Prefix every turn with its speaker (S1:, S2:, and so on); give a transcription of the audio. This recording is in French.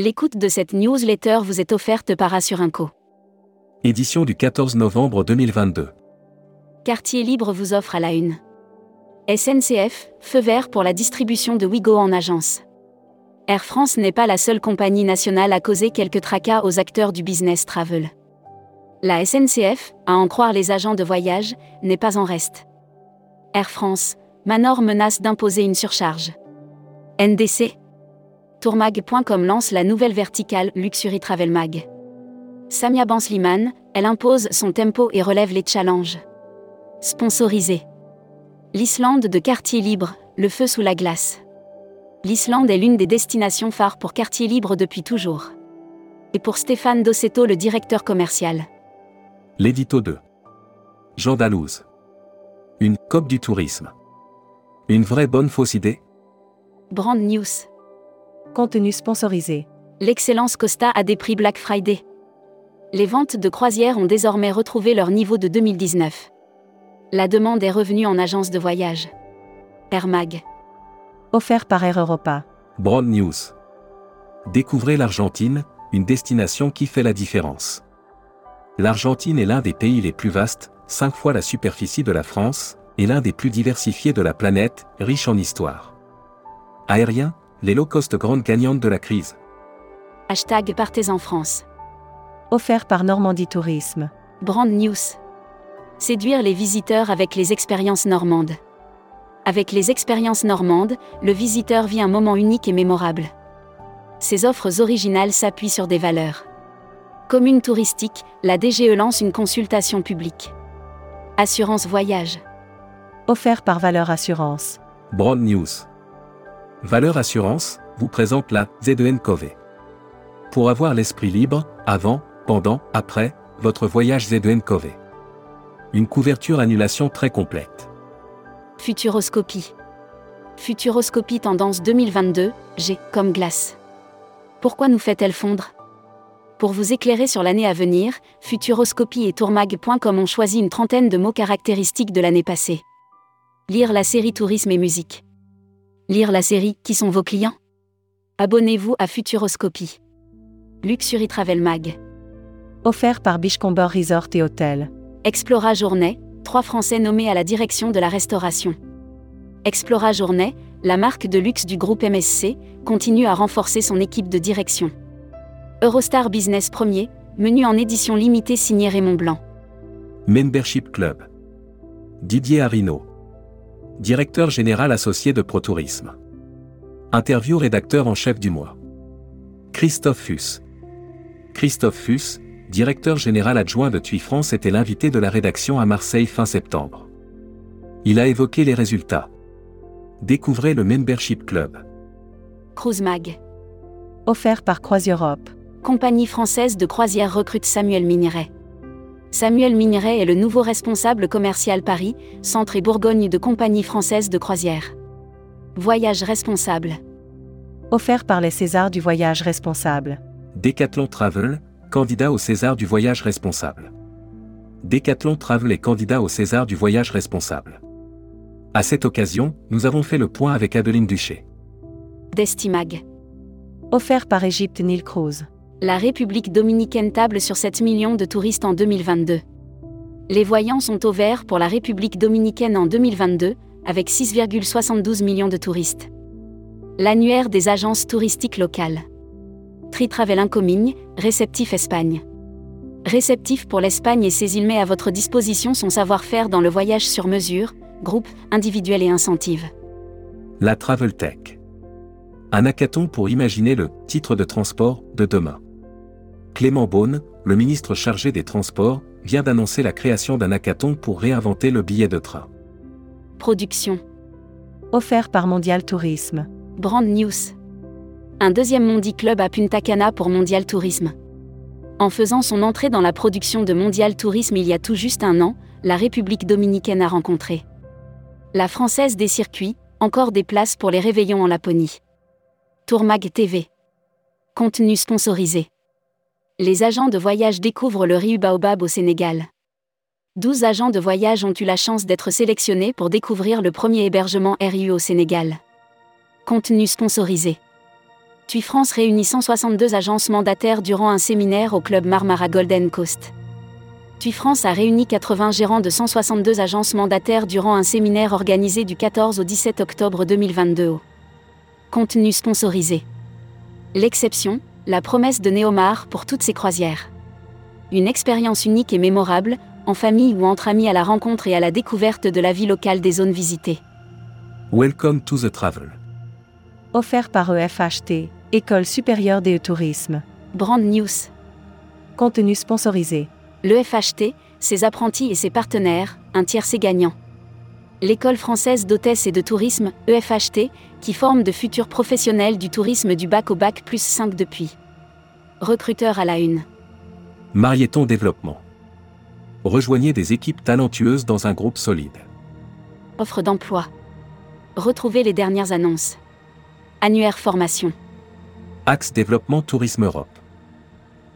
S1: L'écoute de cette newsletter vous est offerte par Assurinco.
S2: Édition du 14 novembre 2022.
S1: Quartier Libre vous offre à la une. SNCF, feu vert pour la distribution de Wigo en agence. Air France n'est pas la seule compagnie nationale à causer quelques tracas aux acteurs du business travel. La SNCF, à en croire les agents de voyage, n'est pas en reste. Air France, Manor menace d'imposer une surcharge. NDC Tourmag.com lance la nouvelle verticale Luxury Travel Mag. Samia Bansliman, elle impose son tempo et relève les challenges. Sponsorisé. L'Islande de quartier libre, le feu sous la glace. L'Islande est l'une des destinations phares pour quartier libre depuis toujours. Et pour Stéphane Dossetto, le directeur commercial.
S2: L'édito 2. Jean Dalouse. Une COP du tourisme. Une vraie bonne fausse idée
S1: Brand News.
S3: Contenu sponsorisé.
S1: L'excellence Costa a des prix Black Friday. Les ventes de croisières ont désormais retrouvé leur niveau de 2019. La demande est revenue en agence de voyage. Air Mag.
S3: Offert par Air Europa.
S2: Broad News. Découvrez l'Argentine, une destination qui fait la différence. L'Argentine est l'un des pays les plus vastes, cinq fois la superficie de la France, et l'un des plus diversifiés de la planète, riche en histoire. Aérien, les low-cost grandes gagnantes de la crise.
S1: Hashtag Partez en France.
S3: Offert par Normandie Tourisme.
S1: Brand News. Séduire les visiteurs avec les expériences normandes. Avec les expériences normandes, le visiteur vit un moment unique et mémorable. Ces offres originales s'appuient sur des valeurs. Commune touristique, la DGE lance une consultation publique. Assurance voyage.
S3: Offert par Valeur Assurance.
S2: Broad News. Valeur Assurance vous présente la ZEN Cove. Pour avoir l'esprit libre, avant, pendant, après, votre voyage ZEN Cove. Une couverture annulation très complète.
S1: Futuroscopie. Futuroscopie tendance 2022, G comme glace. Pourquoi nous fait-elle fondre? Pour vous éclairer sur l'année à venir, Futuroscopie et Tourmag.com ont choisi une trentaine de mots caractéristiques de l'année passée. Lire la série Tourisme et musique. Lire la série Qui sont vos clients? Abonnez-vous à Futuroscopie. Luxury Travel Mag.
S3: Offert par Bichcomber Resort et Hôtel.
S1: Explora Journée, trois Français nommés à la direction de la restauration. Explora Journée, la marque de luxe du groupe MSC, continue à renforcer son équipe de direction. Eurostar Business Premier, menu en édition limitée signé Raymond Blanc.
S2: Membership Club. Didier Arino. Directeur général associé de ProTourisme. Interview rédacteur en chef du mois. Christophe Fuss. Christophe Fuss, directeur général adjoint de TUI France, était l'invité de la rédaction à Marseille fin septembre. Il a évoqué les résultats. Découvrez le Membership Club.
S1: Cruise Mag.
S3: Offert par CroisiEurope.
S1: Compagnie française de croisière recrute Samuel Miniret. Samuel Miniret est le nouveau responsable commercial Paris, Centre et Bourgogne de Compagnie française de croisière. Voyage responsable.
S3: Offert par les Césars du voyage responsable.
S2: Decathlon Travel, candidat au César du voyage responsable. Decathlon Travel est candidat au César du voyage responsable. À cette occasion, nous avons fait le point avec Adeline Duché.
S1: Destimag.
S3: Offert par Égypte Nile Cruise.
S1: La République dominicaine table sur 7 millions de touristes en 2022. Les voyants sont au vert pour la République dominicaine en 2022, avec 6,72 millions de touristes. L'annuaire des agences touristiques locales. Tritravel Incomigne, réceptif Espagne. Réceptif pour l'Espagne et ses îles met à votre disposition son savoir-faire dans le voyage sur mesure, groupe, individuel et incentive.
S2: La Travel Tech. Un hackathon pour imaginer le titre de transport de demain. Clément Beaune, le ministre chargé des Transports, vient d'annoncer la création d'un hackathon pour réinventer le billet de train.
S1: Production.
S3: Offert par Mondial Tourisme.
S1: Brand News. Un deuxième Mondi Club à Punta Cana pour Mondial Tourisme. En faisant son entrée dans la production de Mondial Tourisme il y a tout juste un an, la République dominicaine a rencontré la Française des circuits, encore des places pour les réveillons en Laponie. Tourmag TV. Contenu sponsorisé. Les agents de voyage découvrent le Riu Baobab au Sénégal. 12 agents de voyage ont eu la chance d'être sélectionnés pour découvrir le premier hébergement RU au Sénégal. Contenu sponsorisé. TUI France réunit 162 agences mandataires durant un séminaire au club Marmara Golden Coast. TUI France a réuni 80 gérants de 162 agences mandataires durant un séminaire organisé du 14 au 17 octobre 2022 Contenu sponsorisé. L'exception, la promesse de Neomar pour toutes ses croisières. Une expérience unique et mémorable, en famille ou entre amis à la rencontre et à la découverte de la vie locale des zones visitées.
S2: Welcome to the travel.
S3: Offert par EFHT, École supérieure des tourisme.
S1: Brand News.
S3: Contenu sponsorisé.
S1: L'EFHT, ses apprentis et ses partenaires, un tiercé gagnant. L'école française d'hôtesse et de tourisme, EFHT, qui forme de futurs professionnels du tourisme du bac au bac plus 5 depuis. Recruteur à la une.
S2: Marieton Développement. Rejoignez des équipes talentueuses dans un groupe solide.
S1: Offre d'emploi. Retrouvez les dernières annonces. Annuaire formation.
S2: Axe Développement Tourisme Europe.